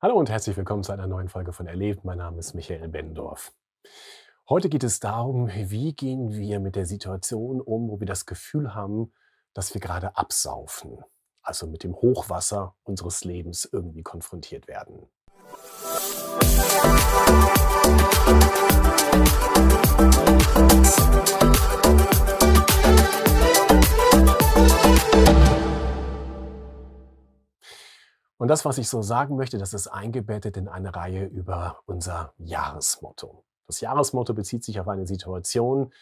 Hallo und herzlich willkommen zu einer neuen Folge von Erlebt. Mein Name ist Michael Bendorf. Heute geht es darum, wie gehen wir mit der Situation um, wo wir das Gefühl haben, dass wir gerade absaufen, also mit dem Hochwasser unseres Lebens irgendwie konfrontiert werden. Und das, was ich so sagen möchte, das ist eingebettet in eine Reihe über unser Jahresmotto. Das Jahresmotto bezieht sich auf eine Situation,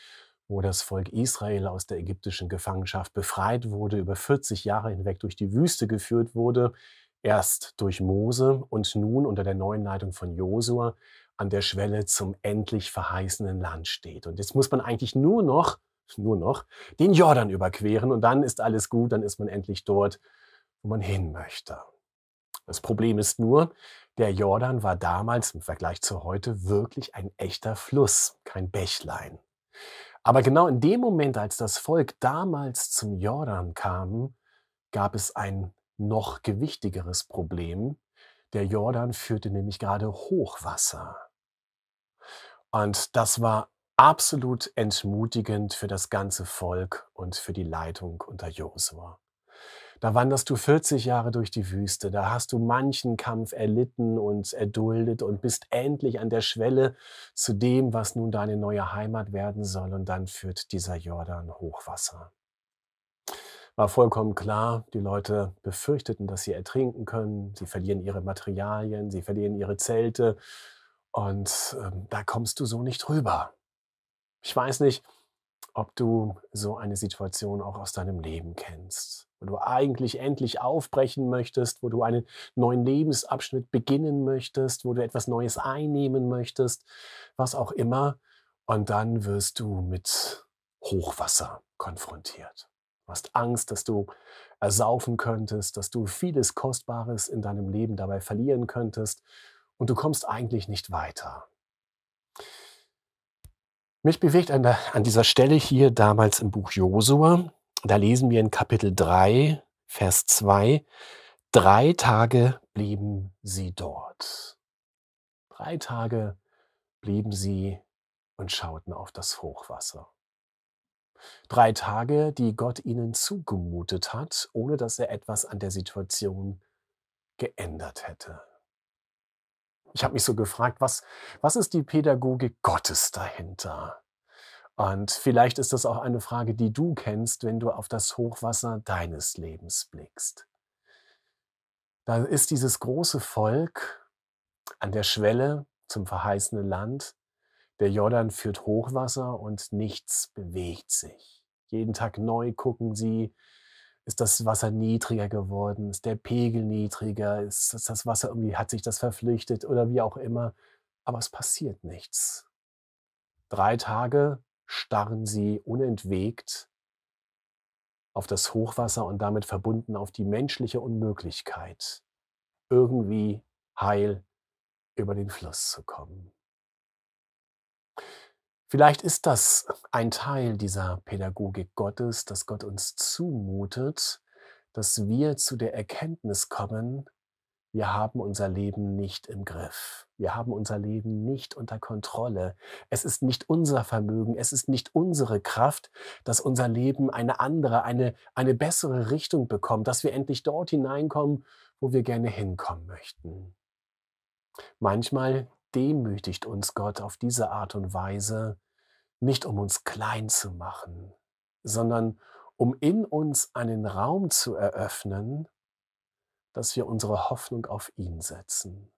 wo das Volk Israel aus der ägyptischen Gefangenschaft befreit wurde, über 40 Jahre hinweg durch die Wüste geführt wurde, erst durch Mose und nun unter der neuen Leitung von Josua an der Schwelle zum endlich verheißenen Land steht. Und jetzt muss man eigentlich nur noch, nur noch, den Jordan überqueren und dann ist alles gut, dann ist man endlich dort, wo man hin möchte. Das Problem ist nur, der Jordan war damals im Vergleich zu heute wirklich ein echter Fluss, kein Bächlein. Aber genau in dem Moment, als das Volk damals zum Jordan kam, gab es ein noch gewichtigeres Problem. Der Jordan führte nämlich gerade Hochwasser. Und das war absolut entmutigend für das ganze Volk und für die Leitung unter Josua. Da wanderst du 40 Jahre durch die Wüste, da hast du manchen Kampf erlitten und erduldet und bist endlich an der Schwelle zu dem, was nun deine neue Heimat werden soll. Und dann führt dieser Jordan Hochwasser. War vollkommen klar, die Leute befürchteten, dass sie ertrinken können, sie verlieren ihre Materialien, sie verlieren ihre Zelte und ähm, da kommst du so nicht rüber. Ich weiß nicht, ob du so eine Situation auch aus deinem Leben kennst, wo du eigentlich endlich aufbrechen möchtest, wo du einen neuen Lebensabschnitt beginnen möchtest, wo du etwas Neues einnehmen möchtest, was auch immer, und dann wirst du mit Hochwasser konfrontiert. Du hast Angst, dass du ersaufen könntest, dass du vieles Kostbares in deinem Leben dabei verlieren könntest und du kommst eigentlich nicht weiter. Mich bewegt an, der, an dieser Stelle hier damals im Buch Josua, da lesen wir in Kapitel 3, Vers 2, drei Tage blieben sie dort. Drei Tage blieben sie und schauten auf das Hochwasser. Drei Tage, die Gott ihnen zugemutet hat, ohne dass er etwas an der Situation geändert hätte. Ich habe mich so gefragt, was, was ist die Pädagogik Gottes dahinter? Und vielleicht ist das auch eine Frage, die du kennst, wenn du auf das Hochwasser deines Lebens blickst. Da ist dieses große Volk an der Schwelle zum verheißenen Land. Der Jordan führt Hochwasser und nichts bewegt sich. Jeden Tag neu gucken sie, ist das Wasser niedriger geworden? Ist der Pegel niedriger? Ist das Wasser irgendwie, hat sich das verflüchtet oder wie auch immer? Aber es passiert nichts. Drei Tage starren sie unentwegt auf das Hochwasser und damit verbunden auf die menschliche Unmöglichkeit, irgendwie heil über den Fluss zu kommen. Vielleicht ist das ein Teil dieser Pädagogik Gottes, dass Gott uns zumutet, dass wir zu der Erkenntnis kommen, wir haben unser Leben nicht im Griff. Wir haben unser Leben nicht unter Kontrolle. Es ist nicht unser Vermögen, es ist nicht unsere Kraft, dass unser Leben eine andere, eine, eine bessere Richtung bekommt, dass wir endlich dort hineinkommen, wo wir gerne hinkommen möchten. Manchmal demütigt uns Gott auf diese Art und Weise, nicht um uns klein zu machen, sondern um in uns einen Raum zu eröffnen, dass wir unsere Hoffnung auf ihn setzen.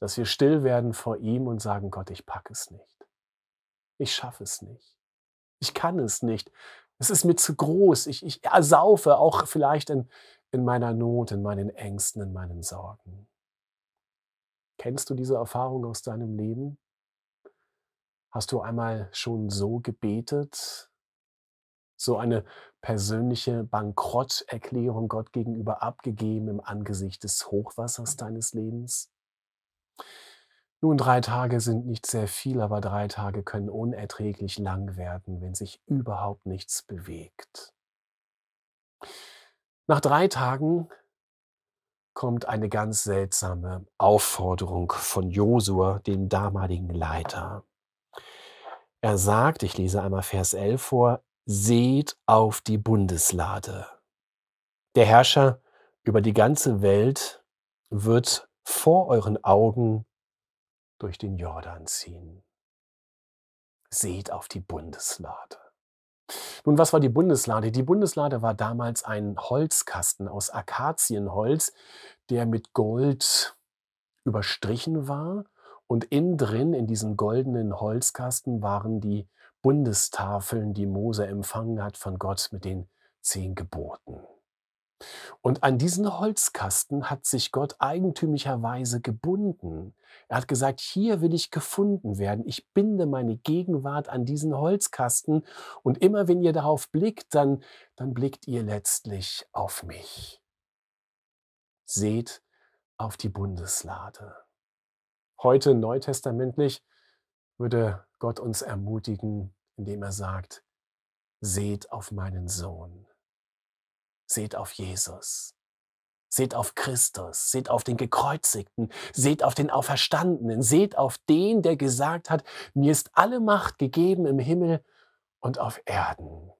Dass wir still werden vor ihm und sagen, Gott, ich packe es nicht. Ich schaffe es nicht. Ich kann es nicht. Es ist mir zu groß. Ich, ich ersaufe auch vielleicht in, in meiner Not, in meinen Ängsten, in meinen Sorgen. Kennst du diese Erfahrung aus deinem Leben? Hast du einmal schon so gebetet, so eine persönliche Bankrotterklärung Gott gegenüber abgegeben im Angesicht des Hochwassers deines Lebens? Nun, drei Tage sind nicht sehr viel, aber drei Tage können unerträglich lang werden, wenn sich überhaupt nichts bewegt. Nach drei Tagen kommt eine ganz seltsame Aufforderung von Josua, dem damaligen Leiter. Er sagt, ich lese einmal Vers 11 vor, seht auf die Bundeslade. Der Herrscher über die ganze Welt wird vor euren Augen durch den Jordan ziehen. Seht auf die Bundeslade. Nun, was war die Bundeslade? Die Bundeslade war damals ein Holzkasten aus Akazienholz, der mit Gold überstrichen war. Und innen drin, in diesem goldenen Holzkasten, waren die Bundestafeln, die Mose empfangen hat von Gott mit den zehn Geboten. Und an diesen Holzkasten hat sich Gott eigentümlicherweise gebunden. Er hat gesagt, hier will ich gefunden werden. Ich binde meine Gegenwart an diesen Holzkasten und immer wenn ihr darauf blickt, dann, dann blickt ihr letztlich auf mich. Seht auf die Bundeslade. Heute neutestamentlich würde Gott uns ermutigen, indem er sagt, seht auf meinen Sohn. Seht auf Jesus. Seht auf Christus, seht auf den Gekreuzigten, seht auf den Auferstandenen, seht auf den, der gesagt hat, mir ist alle Macht gegeben im Himmel und auf Erden.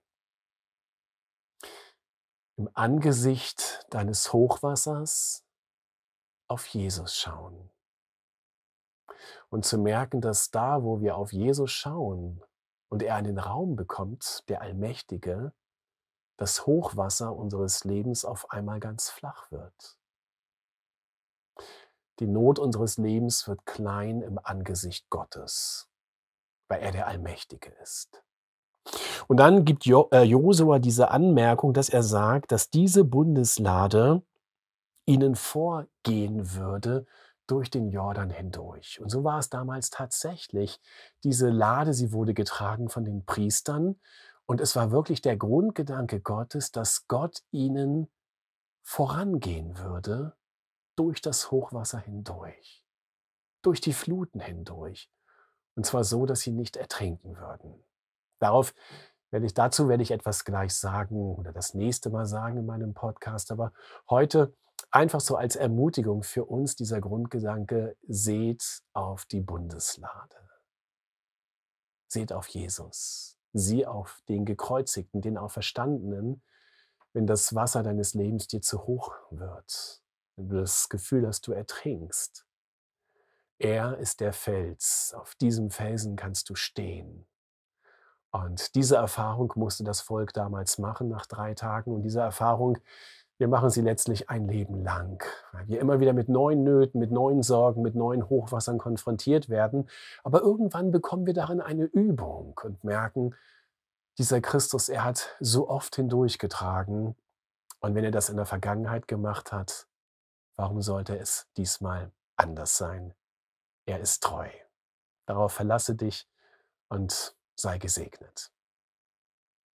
Im Angesicht deines Hochwassers auf Jesus schauen. Und zu merken, dass da, wo wir auf Jesus schauen und er einen Raum bekommt, der Allmächtige, das Hochwasser unseres Lebens auf einmal ganz flach wird. Die Not unseres Lebens wird klein im Angesicht Gottes, weil er der Allmächtige ist. Und dann gibt äh, Josua diese Anmerkung, dass er sagt, dass diese Bundeslade ihnen vorgehen würde durch den Jordan hindurch. Und so war es damals tatsächlich. Diese Lade, sie wurde getragen von den Priestern und es war wirklich der Grundgedanke Gottes, dass Gott ihnen vorangehen würde durch das Hochwasser hindurch, durch die Fluten hindurch. Und zwar so, dass sie nicht ertrinken würden. Darauf werde ich, dazu werde ich etwas gleich sagen oder das nächste Mal sagen in meinem Podcast. Aber heute einfach so als Ermutigung für uns dieser Grundgedanke, seht auf die Bundeslade. Seht auf Jesus sieh auf den Gekreuzigten, den Auferstandenen, wenn das Wasser deines Lebens dir zu hoch wird, wenn du das Gefühl hast, du ertrinkst. Er ist der Fels, auf diesem Felsen kannst du stehen. Und diese Erfahrung musste das Volk damals machen nach drei Tagen. Und diese Erfahrung wir machen sie letztlich ein Leben lang, weil wir immer wieder mit neuen Nöten, mit neuen Sorgen, mit neuen Hochwassern konfrontiert werden. Aber irgendwann bekommen wir darin eine Übung und merken, dieser Christus, er hat so oft hindurchgetragen. Und wenn er das in der Vergangenheit gemacht hat, warum sollte es diesmal anders sein? Er ist treu. Darauf verlasse dich und sei gesegnet.